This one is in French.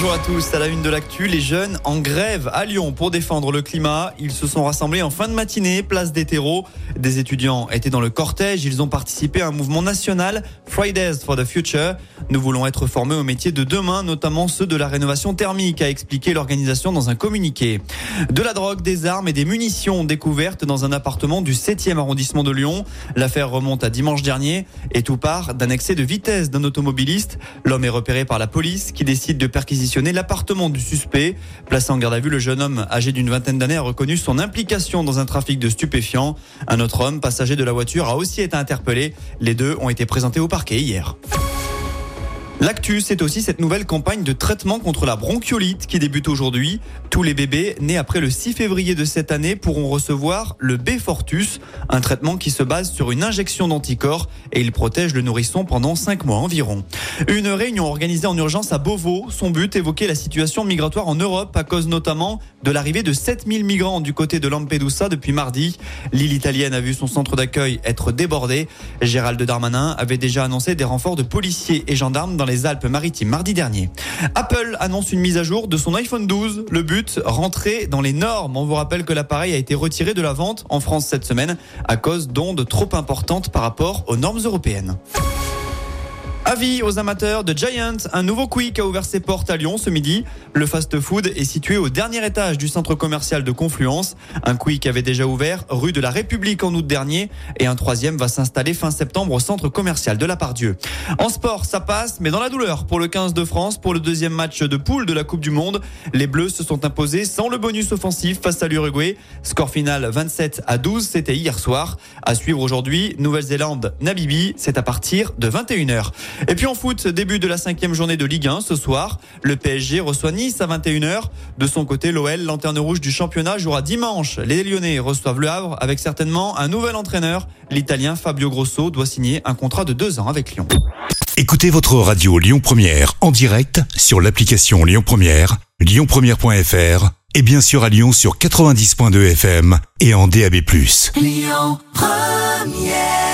Bonjour à tous, à la une de l'actu, les jeunes en grève à Lyon pour défendre le climat. Ils se sont rassemblés en fin de matinée, place des terreaux. Des étudiants étaient dans le cortège, ils ont participé à un mouvement national, Fridays for the Future. Nous voulons être formés aux métiers de demain, notamment ceux de la rénovation thermique, a expliqué l'organisation dans un communiqué. De la drogue, des armes et des munitions découvertes dans un appartement du 7e arrondissement de Lyon. L'affaire remonte à dimanche dernier et tout part d'un excès de vitesse d'un automobiliste. L'homme est repéré par la police qui décide de perquisitionner l'appartement du suspect. Placé en garde à vue, le jeune homme âgé d'une vingtaine d'années a reconnu son implication dans un trafic de stupéfiants. Un autre homme, passager de la voiture, a aussi été interpellé. Les deux ont été présentés au parquet hier. L'actu, c'est aussi cette nouvelle campagne de traitement contre la bronchiolite qui débute aujourd'hui. Tous les bébés nés après le 6 février de cette année pourront recevoir le B-Fortus, un traitement qui se base sur une injection d'anticorps et il protège le nourrisson pendant 5 mois environ. Une réunion organisée en urgence à Beauvau, son but évoquer la situation migratoire en Europe à cause notamment de l'arrivée de 7000 migrants du côté de Lampedusa depuis mardi. L'île italienne a vu son centre d'accueil être débordé. Gérald Darmanin avait déjà annoncé des renforts de policiers et gendarmes dans les Alpes-Maritimes mardi dernier. Apple annonce une mise à jour de son iPhone 12. Le but, rentrer dans les normes. On vous rappelle que l'appareil a été retiré de la vente en France cette semaine à cause d'ondes trop importantes par rapport aux normes européennes. Avis aux amateurs de Giant, un nouveau Quick a ouvert ses portes à Lyon ce midi. Le fast-food est situé au dernier étage du centre commercial de Confluence. Un Quick avait déjà ouvert rue de la République en août dernier et un troisième va s'installer fin septembre au centre commercial de la Pardieu. En sport, ça passe, mais dans la douleur pour le 15 de France pour le deuxième match de poule de la Coupe du Monde. Les Bleus se sont imposés sans le bonus offensif face à l'Uruguay. Score final 27 à 12, c'était hier soir. À suivre aujourd'hui, Nouvelle-Zélande, Nabibi, c'est à partir de 21h. Et puis en foot, début de la cinquième journée de Ligue 1 ce soir. Le PSG reçoit Nice à 21h. De son côté, l'OL, lanterne rouge du championnat, jouera dimanche. Les Lyonnais reçoivent le Havre avec certainement un nouvel entraîneur. L'Italien Fabio Grosso doit signer un contrat de deux ans avec Lyon. Écoutez votre radio Lyon Première en direct sur l'application Lyon Première, lyonpremière.fr et bien sûr à Lyon sur 90.2 FM et en DAB+. Lyon Première